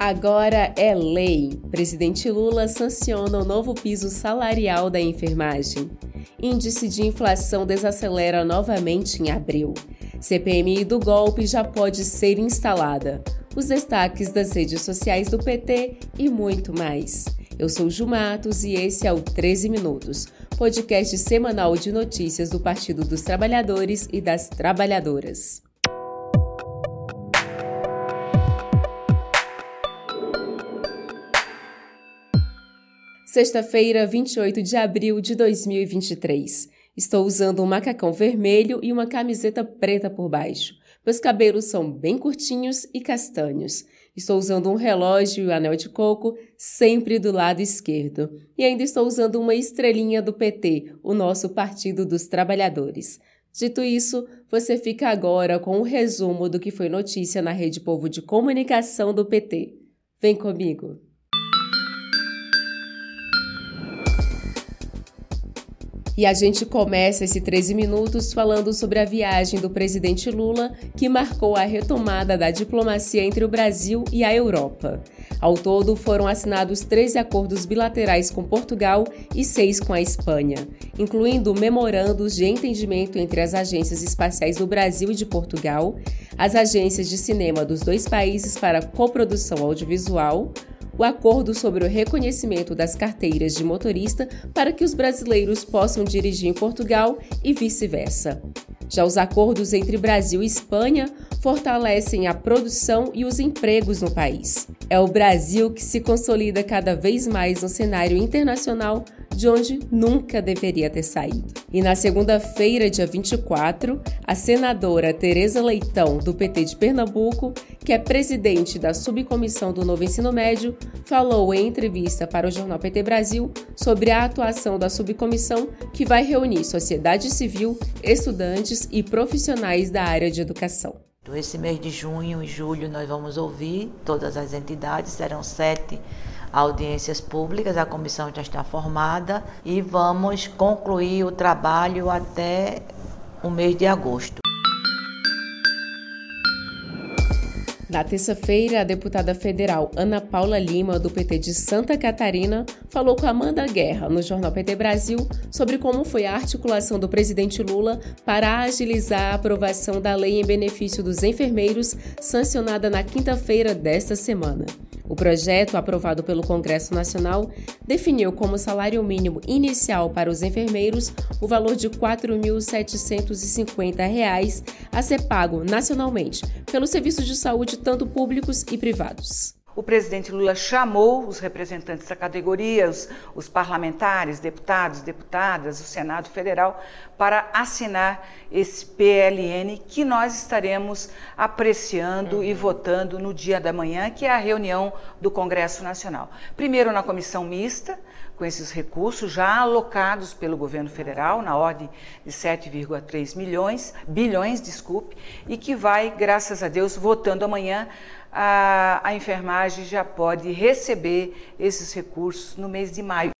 Agora é lei. Presidente Lula sanciona o novo piso salarial da enfermagem. Índice de inflação desacelera novamente em abril. CPMI do golpe já pode ser instalada. Os destaques das redes sociais do PT e muito mais. Eu sou Ju Matos e esse é o 13 Minutos, podcast semanal de notícias do Partido dos Trabalhadores e das Trabalhadoras. Sexta-feira, 28 de abril de 2023. Estou usando um macacão vermelho e uma camiseta preta por baixo. Meus cabelos são bem curtinhos e castanhos. Estou usando um relógio e anel de coco sempre do lado esquerdo. E ainda estou usando uma estrelinha do PT, o nosso Partido dos Trabalhadores. Dito isso, você fica agora com o um resumo do que foi notícia na Rede Povo de Comunicação do PT. Vem comigo! E a gente começa esse 13 minutos falando sobre a viagem do presidente Lula, que marcou a retomada da diplomacia entre o Brasil e a Europa. Ao todo, foram assinados 13 acordos bilaterais com Portugal e seis com a Espanha, incluindo memorandos de entendimento entre as agências espaciais do Brasil e de Portugal, as agências de cinema dos dois países para coprodução audiovisual, o acordo sobre o reconhecimento das carteiras de motorista para que os brasileiros possam dirigir em Portugal e vice-versa. Já os acordos entre Brasil e Espanha fortalecem a produção e os empregos no país. É o Brasil que se consolida cada vez mais no cenário internacional de onde nunca deveria ter saído. E na segunda-feira, dia 24, a senadora Tereza Leitão, do PT de Pernambuco, que é presidente da subcomissão do novo ensino médio, falou em entrevista para o jornal PT Brasil sobre a atuação da subcomissão que vai reunir sociedade civil, estudantes e profissionais da área de educação. Esse mês de junho e julho nós vamos ouvir todas as entidades, serão sete audiências públicas, a comissão já está formada e vamos concluir o trabalho até o mês de agosto. Na terça-feira, a deputada federal Ana Paula Lima, do PT de Santa Catarina, falou com Amanda Guerra, no jornal PT Brasil, sobre como foi a articulação do presidente Lula para agilizar a aprovação da lei em benefício dos enfermeiros, sancionada na quinta-feira desta semana. O projeto, aprovado pelo Congresso Nacional, definiu como salário mínimo inicial para os enfermeiros o valor de R$ 4.750 a ser pago nacionalmente pelos serviços de saúde tanto públicos e privados. O presidente Lula chamou os representantes da categoria, os, os, parlamentares, deputados, deputadas, o Senado Federal, para assinar esse PLN que nós estaremos apreciando uhum. e votando no dia da manhã, que é a reunião do Congresso Nacional. Primeiro na comissão mista, com esses recursos já alocados pelo governo federal, na ordem de 7,3 milhões, bilhões, desculpe, e que vai, graças a Deus, votando amanhã a, a enfermagem já pode receber esses recursos no mês de maio.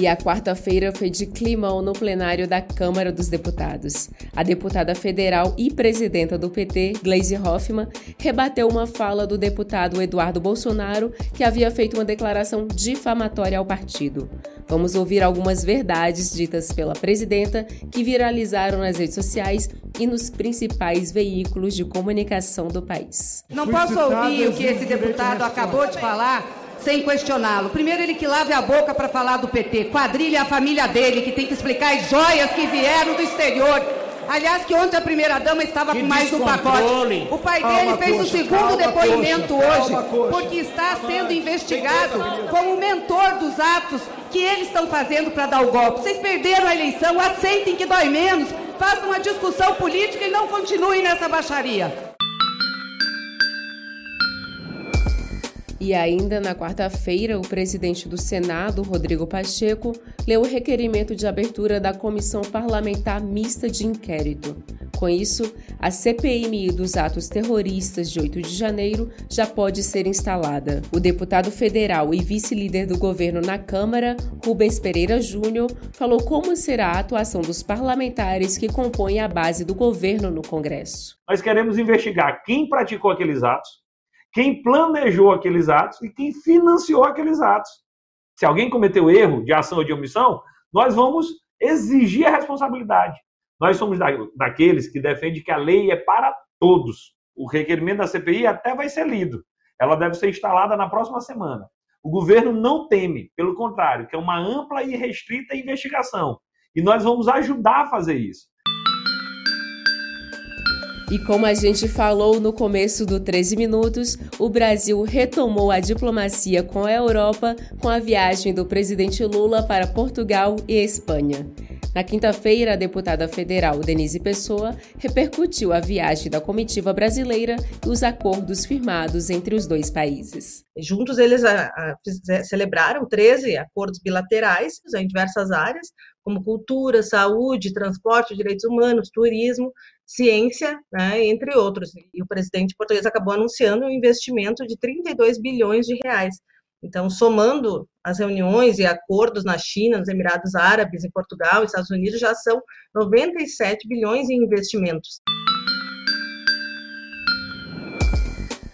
E a quarta-feira foi de climão no plenário da Câmara dos Deputados. A deputada federal e presidenta do PT, Gleisi Hoffmann, rebateu uma fala do deputado Eduardo Bolsonaro, que havia feito uma declaração difamatória ao partido. Vamos ouvir algumas verdades ditas pela presidenta que viralizaram nas redes sociais e nos principais veículos de comunicação do país. Não posso ouvir o que esse deputado acabou de falar sem questioná-lo. Primeiro, ele que lave a boca para falar do PT. Quadrilha a família dele, que tem que explicar as joias que vieram do exterior. Aliás, que ontem a primeira-dama estava com mais um pacote. O pai dele fez o segundo depoimento hoje, porque está sendo investigado como mentor dos atos que eles estão fazendo para dar o golpe. Vocês perderam a eleição, aceitem que dói menos, façam uma discussão política e não continuem nessa baixaria. E ainda na quarta-feira, o presidente do Senado, Rodrigo Pacheco, leu o requerimento de abertura da Comissão Parlamentar Mista de Inquérito. Com isso, a CPMI dos atos terroristas de 8 de janeiro já pode ser instalada. O deputado federal e vice-líder do governo na Câmara, Rubens Pereira Júnior, falou como será a atuação dos parlamentares que compõem a base do governo no Congresso. Nós queremos investigar quem praticou aqueles atos, quem planejou aqueles atos e quem financiou aqueles atos. Se alguém cometeu erro de ação ou de omissão, nós vamos exigir a responsabilidade. Nós somos da, daqueles que defendem que a lei é para todos. O requerimento da CPI até vai ser lido. Ela deve ser instalada na próxima semana. O governo não teme, pelo contrário, que é uma ampla e restrita investigação. E nós vamos ajudar a fazer isso. E como a gente falou no começo do 13 Minutos, o Brasil retomou a diplomacia com a Europa com a viagem do presidente Lula para Portugal e Espanha. Na quinta-feira, a deputada federal Denise Pessoa repercutiu a viagem da comitiva brasileira e os acordos firmados entre os dois países. Juntos, eles a, a, celebraram 13 acordos bilaterais em diversas áreas, como cultura, saúde, transporte, direitos humanos, turismo, ciência, né, entre outros. E o presidente português acabou anunciando um investimento de 32 bilhões de reais. Então, somando as reuniões e acordos na China, nos Emirados Árabes, em Portugal, Estados Unidos, já são 97 bilhões em investimentos.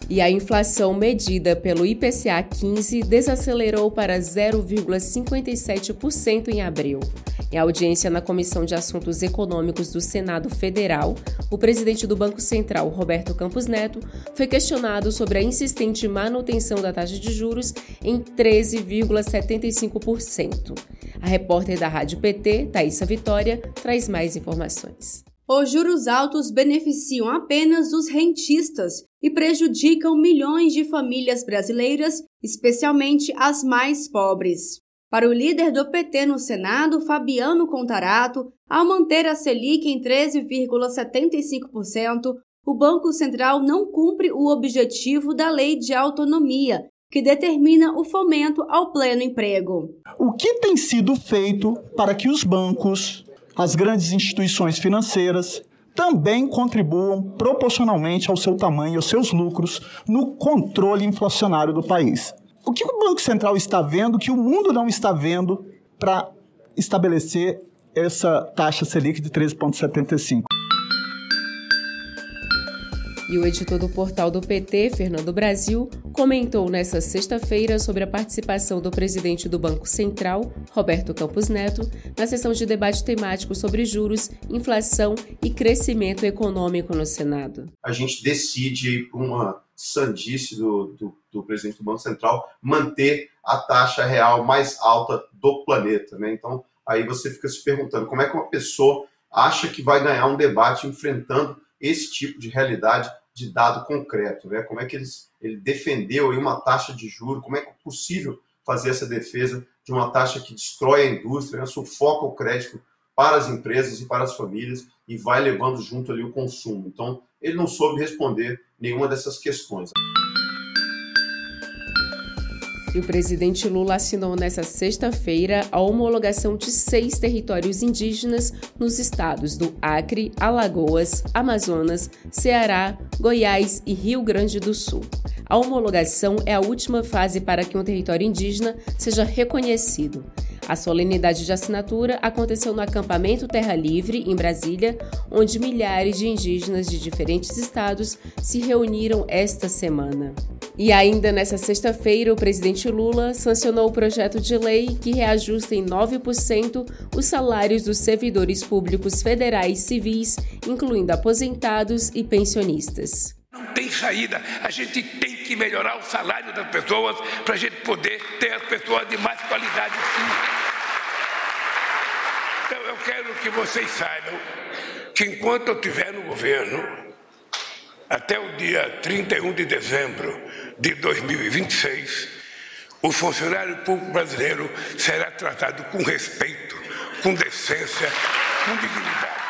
E a inflação medida pelo IPCA 15 desacelerou para 0,57% em abril. Em audiência na Comissão de Assuntos Econômicos do Senado Federal, o presidente do Banco Central, Roberto Campos Neto, foi questionado sobre a insistente manutenção da taxa de juros em 13,75%. A repórter da Rádio PT, Thaisa Vitória, traz mais informações. Os juros altos beneficiam apenas os rentistas e prejudicam milhões de famílias brasileiras, especialmente as mais pobres. Para o líder do PT no Senado, Fabiano Contarato, ao manter a Selic em 13,75%, o Banco Central não cumpre o objetivo da Lei de Autonomia, que determina o fomento ao pleno emprego. O que tem sido feito para que os bancos, as grandes instituições financeiras, também contribuam proporcionalmente ao seu tamanho e aos seus lucros no controle inflacionário do país? O que o Banco Central está vendo que o mundo não está vendo para estabelecer essa taxa Selic de 13,75? E o editor do portal do PT, Fernando Brasil, comentou nesta sexta-feira sobre a participação do presidente do Banco Central, Roberto Campos Neto, na sessão de debate temático sobre juros, inflação e crescimento econômico no Senado. A gente decide por uma sandice do, do, do, presidente do Banco Central manter a taxa real mais alta do planeta. Né? Então, aí você fica se perguntando como é que uma pessoa acha que vai ganhar um debate enfrentando esse tipo de realidade de dado concreto. Né? Como é que eles, ele defendeu aí uma taxa de juro, como é que é possível fazer essa defesa de uma taxa que destrói a indústria, né? sufoca o crédito para as empresas e para as famílias e vai levando junto ali o consumo. Então, ele não soube responder nenhuma dessas questões. E o presidente Lula assinou nesta sexta-feira a homologação de seis territórios indígenas nos estados do Acre, Alagoas, Amazonas, Ceará, Goiás e Rio Grande do Sul. A homologação é a última fase para que um território indígena seja reconhecido. A solenidade de assinatura aconteceu no acampamento Terra Livre, em Brasília, onde milhares de indígenas de diferentes estados se reuniram esta semana. E ainda nesta sexta-feira, o presidente Lula sancionou o projeto de lei que reajusta em 9% os salários dos servidores públicos federais civis, incluindo aposentados e pensionistas. Não tem saída. A gente tem que melhorar o salário das pessoas para a gente poder ter as pessoas de mais qualidade sim. Então eu quero que vocês saibam que enquanto eu estiver no governo, até o dia 31 de dezembro de 2026, o funcionário público brasileiro será tratado com respeito, com decência, com dignidade.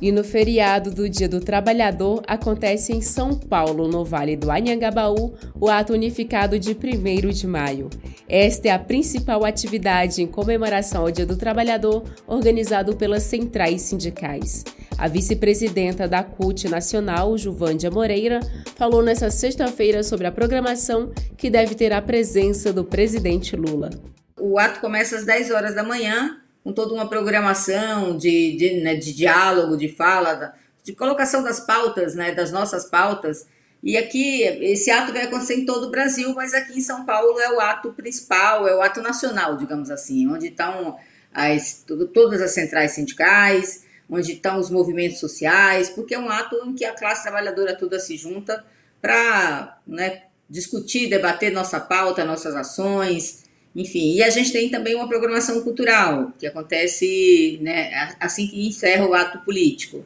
E no feriado do Dia do Trabalhador acontece em São Paulo, no Vale do Anhangabaú, o ato unificado de 1 de maio. Esta é a principal atividade em comemoração ao Dia do Trabalhador organizado pelas centrais sindicais. A vice-presidenta da CUT Nacional, Juvândia Moreira, falou nesta sexta-feira sobre a programação que deve ter a presença do presidente Lula. O ato começa às 10 horas da manhã com toda uma programação de, de, né, de diálogo, de fala, de colocação das pautas, né, das nossas pautas. E aqui, esse ato vai acontecer em todo o Brasil, mas aqui em São Paulo é o ato principal, é o ato nacional, digamos assim, onde estão as, todas as centrais sindicais, onde estão os movimentos sociais, porque é um ato em que a classe trabalhadora toda se junta para né, discutir, debater nossa pauta, nossas ações, enfim, e a gente tem também uma programação cultural, que acontece né, assim que encerra o ato político.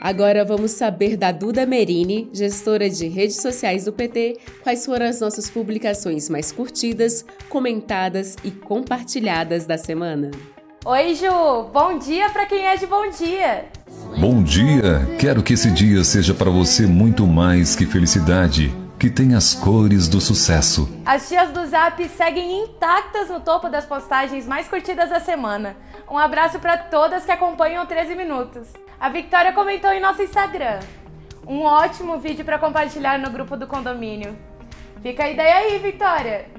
Agora vamos saber da Duda Merini, gestora de redes sociais do PT, quais foram as nossas publicações mais curtidas, comentadas e compartilhadas da semana. Oi, Ju! Bom dia para quem é de bom dia! Bom dia! Quero que esse dia seja para você muito mais que felicidade que tem as cores do sucesso. As tias do Zap seguem intactas no topo das postagens mais curtidas da semana. Um abraço para todas que acompanham 13 Minutos. A Victoria comentou em nosso Instagram. Um ótimo vídeo para compartilhar no grupo do condomínio. Fica a ideia aí, Victoria!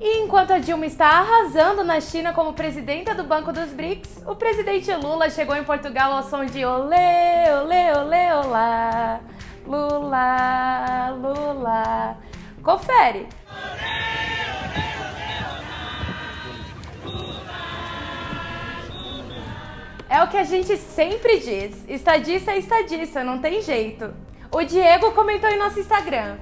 E enquanto a Dilma está arrasando na China como presidenta do Banco dos BRICS, o presidente Lula chegou em Portugal ao som de olê, olê, olê, olá. Lula. Confere. É o que a gente sempre diz. Estadista é estadista, não tem jeito. O Diego comentou em nosso Instagram.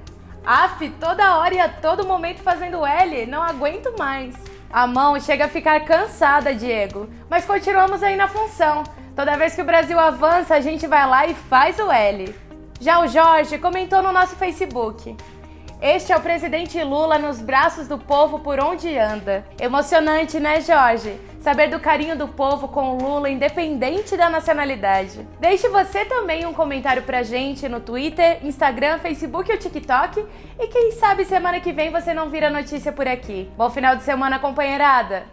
Af, toda hora e a todo momento fazendo L, não aguento mais. A mão chega a ficar cansada, Diego, mas continuamos aí na função. Toda vez que o Brasil avança, a gente vai lá e faz o L. Já o Jorge comentou no nosso Facebook. Este é o presidente Lula nos braços do povo por onde anda. Emocionante, né, Jorge? Saber do carinho do povo com o Lula, independente da nacionalidade. Deixe você também um comentário pra gente no Twitter, Instagram, Facebook ou TikTok. E quem sabe semana que vem você não vira notícia por aqui. Bom final de semana, companheirada!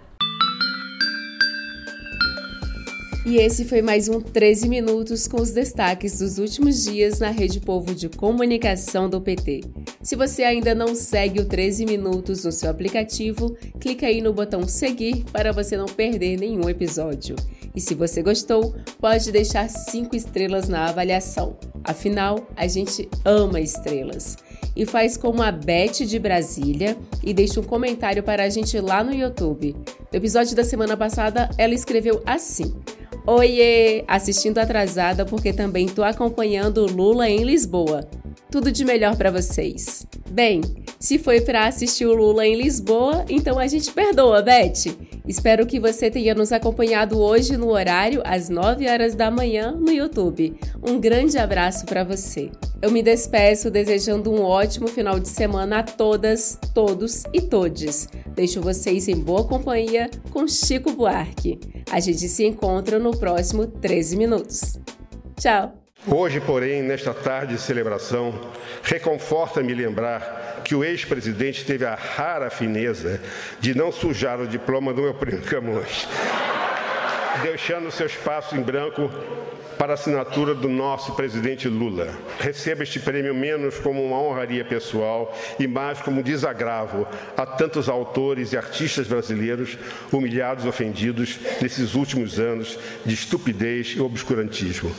E esse foi mais um 13 Minutos com os destaques dos últimos dias na Rede Povo de Comunicação do PT. Se você ainda não segue o 13 Minutos no seu aplicativo, clica aí no botão seguir para você não perder nenhum episódio. E se você gostou, pode deixar 5 estrelas na avaliação. Afinal, a gente ama estrelas. E faz como a Beth de Brasília e deixa um comentário para a gente lá no YouTube. No episódio da semana passada, ela escreveu assim. Oiê! Assistindo atrasada porque também tô acompanhando Lula em Lisboa. Tudo de melhor para vocês. Bem, se foi para assistir o Lula em Lisboa, então a gente perdoa, Beth. Espero que você tenha nos acompanhado hoje no horário às 9 horas da manhã no YouTube. Um grande abraço para você. Eu me despeço desejando um ótimo final de semana a todas, todos e todes. Deixo vocês em boa companhia com Chico Buarque. A gente se encontra no próximo 13 minutos. Tchau! Hoje, porém, nesta tarde de celebração, reconforta-me lembrar que o ex-presidente teve a rara fineza de não sujar o diploma do meu primo Camões, deixando seu espaço em branco para a assinatura do nosso presidente Lula. Receba este prêmio menos como uma honraria pessoal e mais como um desagravo a tantos autores e artistas brasileiros humilhados ofendidos nesses últimos anos de estupidez e obscurantismo.